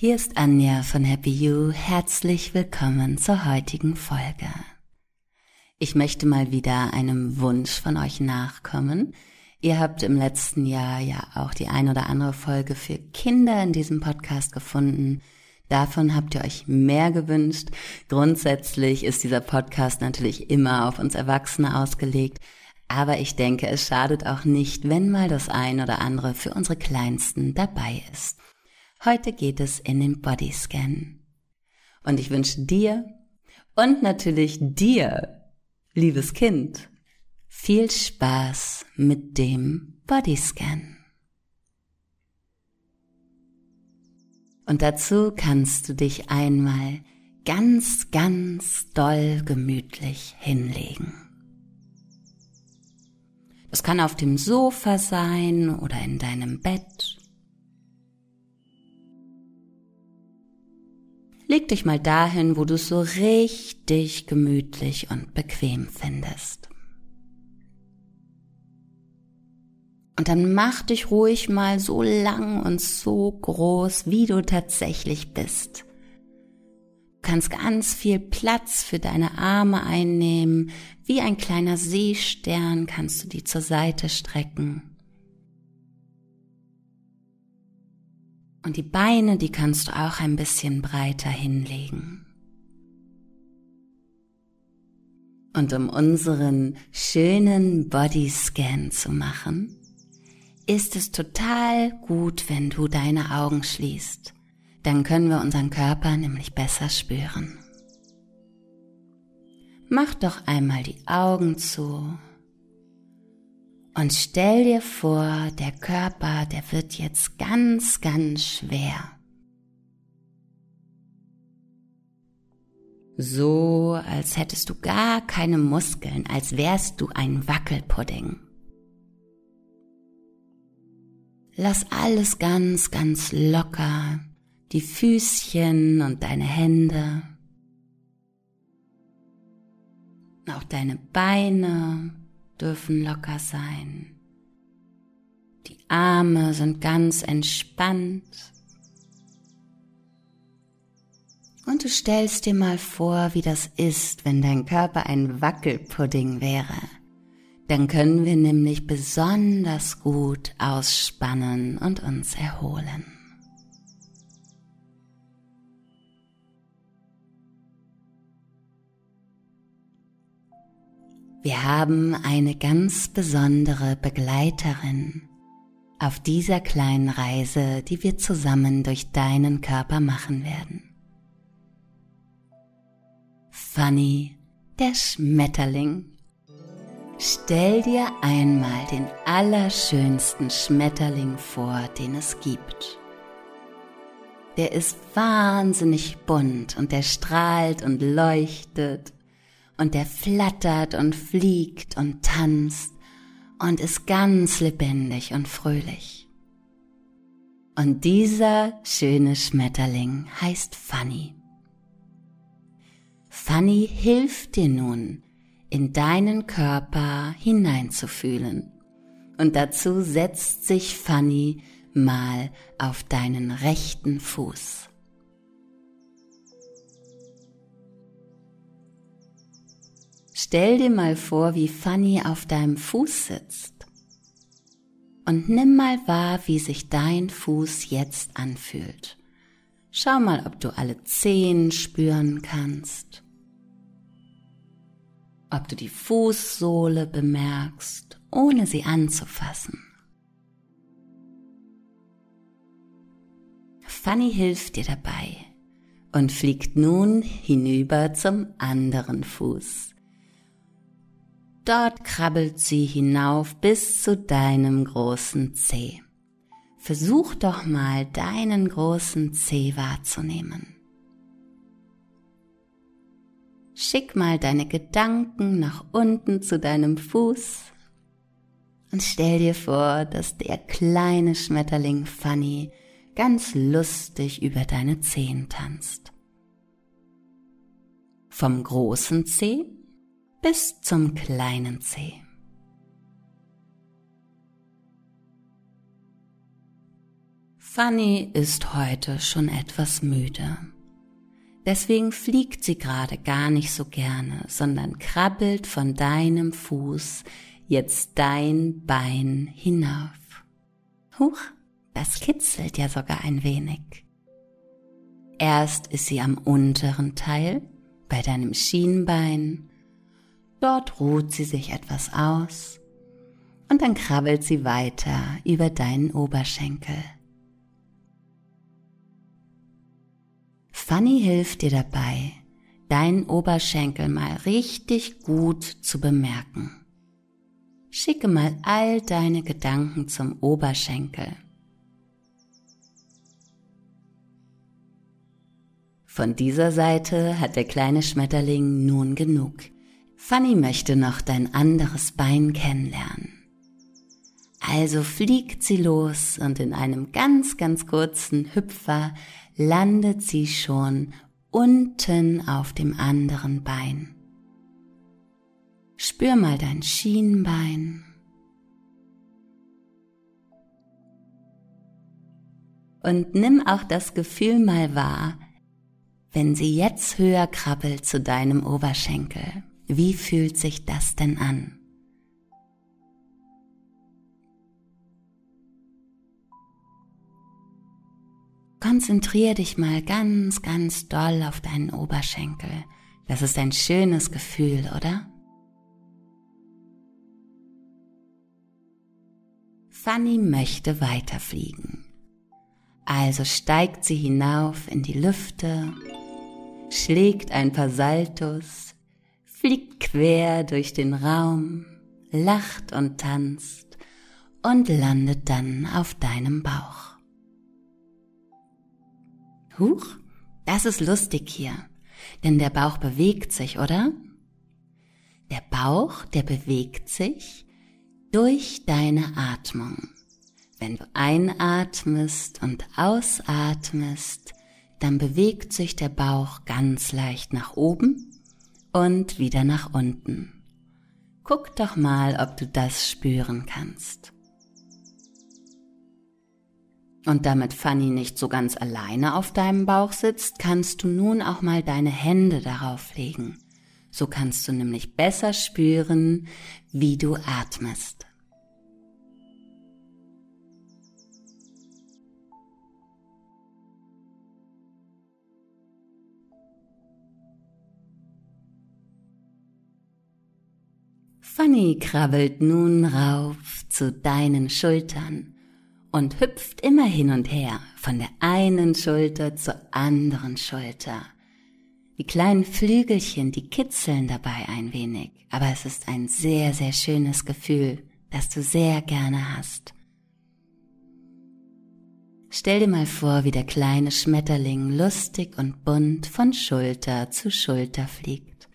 Hier ist Anja von Happy You. Herzlich willkommen zur heutigen Folge. Ich möchte mal wieder einem Wunsch von euch nachkommen. Ihr habt im letzten Jahr ja auch die ein oder andere Folge für Kinder in diesem Podcast gefunden. Davon habt ihr euch mehr gewünscht. Grundsätzlich ist dieser Podcast natürlich immer auf uns Erwachsene ausgelegt. Aber ich denke, es schadet auch nicht, wenn mal das ein oder andere für unsere Kleinsten dabei ist. Heute geht es in den Bodyscan. Und ich wünsche dir und natürlich dir, liebes Kind, viel Spaß mit dem Bodyscan. Und dazu kannst du dich einmal ganz, ganz doll gemütlich hinlegen. Das kann auf dem Sofa sein oder in deinem Bett leg dich mal dahin, wo du es so richtig gemütlich und bequem findest. Und dann mach dich ruhig mal so lang und so groß, wie du tatsächlich bist. Du kannst ganz viel Platz für deine Arme einnehmen, wie ein kleiner Seestern kannst du die zur Seite strecken. Und die Beine, die kannst du auch ein bisschen breiter hinlegen. Und um unseren schönen Bodyscan zu machen, ist es total gut, wenn du deine Augen schließt. Dann können wir unseren Körper nämlich besser spüren. Mach doch einmal die Augen zu und stell dir vor, der Körper, der wird jetzt ganz, ganz schwer. So, als hättest du gar keine Muskeln, als wärst du ein Wackelpudding. Lass alles ganz, ganz locker, die Füßchen und deine Hände, auch deine Beine dürfen locker sein. Die Arme sind ganz entspannt. Und du stellst dir mal vor, wie das ist, wenn dein Körper ein Wackelpudding wäre. Dann können wir nämlich besonders gut ausspannen und uns erholen. Wir haben eine ganz besondere Begleiterin auf dieser kleinen Reise, die wir zusammen durch deinen Körper machen werden. Fanny, der Schmetterling. Stell dir einmal den allerschönsten Schmetterling vor, den es gibt. Der ist wahnsinnig bunt und der strahlt und leuchtet und der flattert und fliegt und tanzt und ist ganz lebendig und fröhlich. Und dieser schöne Schmetterling heißt Fanny. Fanny hilft dir nun, in deinen Körper hineinzufühlen. Und dazu setzt sich Fanny mal auf deinen rechten Fuß. Stell dir mal vor, wie Fanny auf deinem Fuß sitzt. Und nimm mal wahr, wie sich dein Fuß jetzt anfühlt. Schau mal, ob du alle Zehen spüren kannst. Ob du die Fußsohle bemerkst, ohne sie anzufassen. Fanny hilft dir dabei und fliegt nun hinüber zum anderen Fuß. Dort krabbelt sie hinauf bis zu deinem großen Zeh. Versuch doch mal deinen großen Zeh wahrzunehmen. Schick mal deine Gedanken nach unten zu deinem Fuß und stell dir vor, dass der kleine Schmetterling Fanny ganz lustig über deine Zehen tanzt. Vom großen Zeh bis zum kleinen Zeh. Fanny ist heute schon etwas müde. Deswegen fliegt sie gerade gar nicht so gerne, sondern krabbelt von deinem Fuß jetzt dein Bein hinauf. Huch, das kitzelt ja sogar ein wenig. Erst ist sie am unteren Teil, bei deinem Schienbein. Dort ruht sie sich etwas aus und dann krabbelt sie weiter über deinen Oberschenkel. Fanny hilft dir dabei, deinen Oberschenkel mal richtig gut zu bemerken. Schicke mal all deine Gedanken zum Oberschenkel. Von dieser Seite hat der kleine Schmetterling nun genug. Fanny möchte noch dein anderes Bein kennenlernen. Also fliegt sie los und in einem ganz, ganz kurzen Hüpfer landet sie schon unten auf dem anderen Bein. Spür mal dein Schienbein. Und nimm auch das Gefühl mal wahr, wenn sie jetzt höher krabbelt zu deinem Oberschenkel. Wie fühlt sich das denn an? Konzentrier dich mal ganz, ganz doll auf deinen Oberschenkel. Das ist ein schönes Gefühl, oder? Fanny möchte weiterfliegen. Also steigt sie hinauf in die Lüfte, schlägt ein paar Saltos, fliegt quer durch den Raum, lacht und tanzt und landet dann auf deinem Bauch. Huch, das ist lustig hier, denn der Bauch bewegt sich, oder? Der Bauch, der bewegt sich durch deine Atmung. Wenn du einatmest und ausatmest, dann bewegt sich der Bauch ganz leicht nach oben und wieder nach unten. Guck doch mal, ob du das spüren kannst. Und damit Fanny nicht so ganz alleine auf deinem Bauch sitzt, kannst du nun auch mal deine Hände darauf legen. So kannst du nämlich besser spüren, wie du atmest. Fanny krabbelt nun rauf zu deinen Schultern und hüpft immer hin und her von der einen Schulter zur anderen Schulter. Die kleinen Flügelchen, die kitzeln dabei ein wenig, aber es ist ein sehr, sehr schönes Gefühl, das du sehr gerne hast. Stell dir mal vor, wie der kleine Schmetterling lustig und bunt von Schulter zu Schulter fliegt,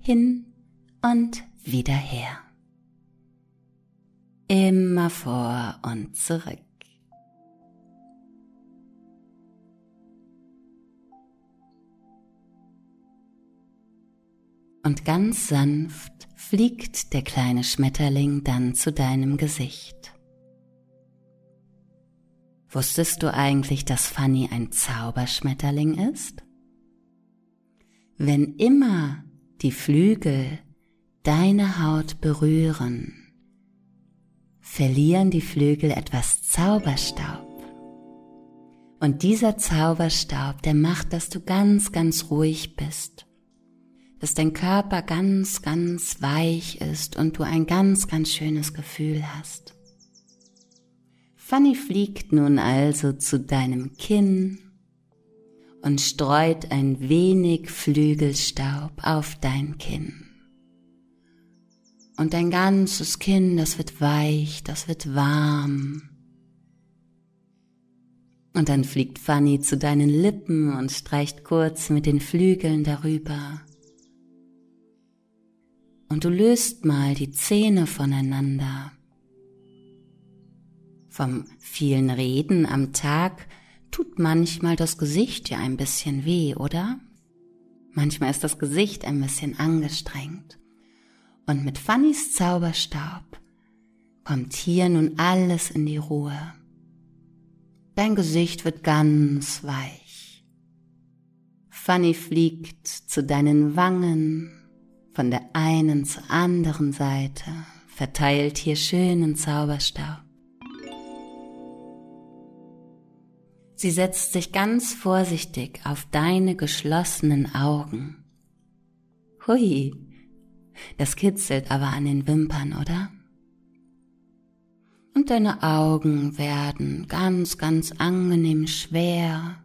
hin und wieder her immer vor und zurück. Und ganz sanft fliegt der kleine Schmetterling dann zu deinem Gesicht. Wusstest du eigentlich, dass Fanny ein Zauberschmetterling ist? Wenn immer die Flügel deine Haut berühren, verlieren die Flügel etwas Zauberstaub. Und dieser Zauberstaub, der macht, dass du ganz, ganz ruhig bist, dass dein Körper ganz, ganz weich ist und du ein ganz, ganz schönes Gefühl hast. Fanny fliegt nun also zu deinem Kinn und streut ein wenig Flügelstaub auf dein Kinn. Und dein ganzes Kinn, das wird weich, das wird warm. Und dann fliegt Fanny zu deinen Lippen und streicht kurz mit den Flügeln darüber. Und du löst mal die Zähne voneinander. Vom vielen Reden am Tag tut manchmal das Gesicht ja ein bisschen weh, oder? Manchmal ist das Gesicht ein bisschen angestrengt. Und mit Fannys Zauberstab kommt hier nun alles in die Ruhe. Dein Gesicht wird ganz weich. Fanny fliegt zu deinen Wangen, von der einen zur anderen Seite, verteilt hier schönen Zauberstaub. Sie setzt sich ganz vorsichtig auf deine geschlossenen Augen. Hui, das kitzelt aber an den Wimpern, oder? Und deine Augen werden ganz, ganz angenehm schwer,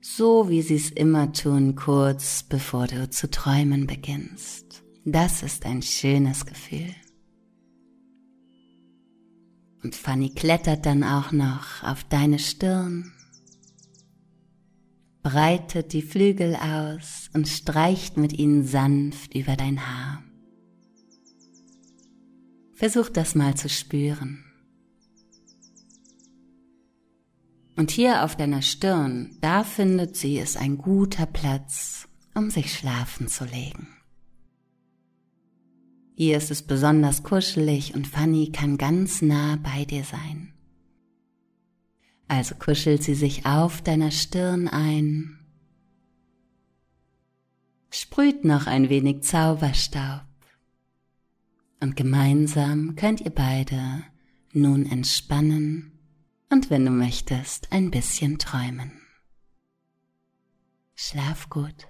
so wie sie es immer tun, kurz bevor du zu träumen beginnst. Das ist ein schönes Gefühl. Und Fanny klettert dann auch noch auf deine Stirn, breitet die Flügel aus und streicht mit ihnen sanft über dein Haar. Versuch das mal zu spüren. Und hier auf deiner Stirn, da findet sie es ein guter Platz, um sich schlafen zu legen. Hier ist es besonders kuschelig und Fanny kann ganz nah bei dir sein. Also kuschelt sie sich auf deiner Stirn ein, sprüht noch ein wenig Zauberstaub und gemeinsam könnt ihr beide nun entspannen und wenn du möchtest ein bisschen träumen. Schlaf gut.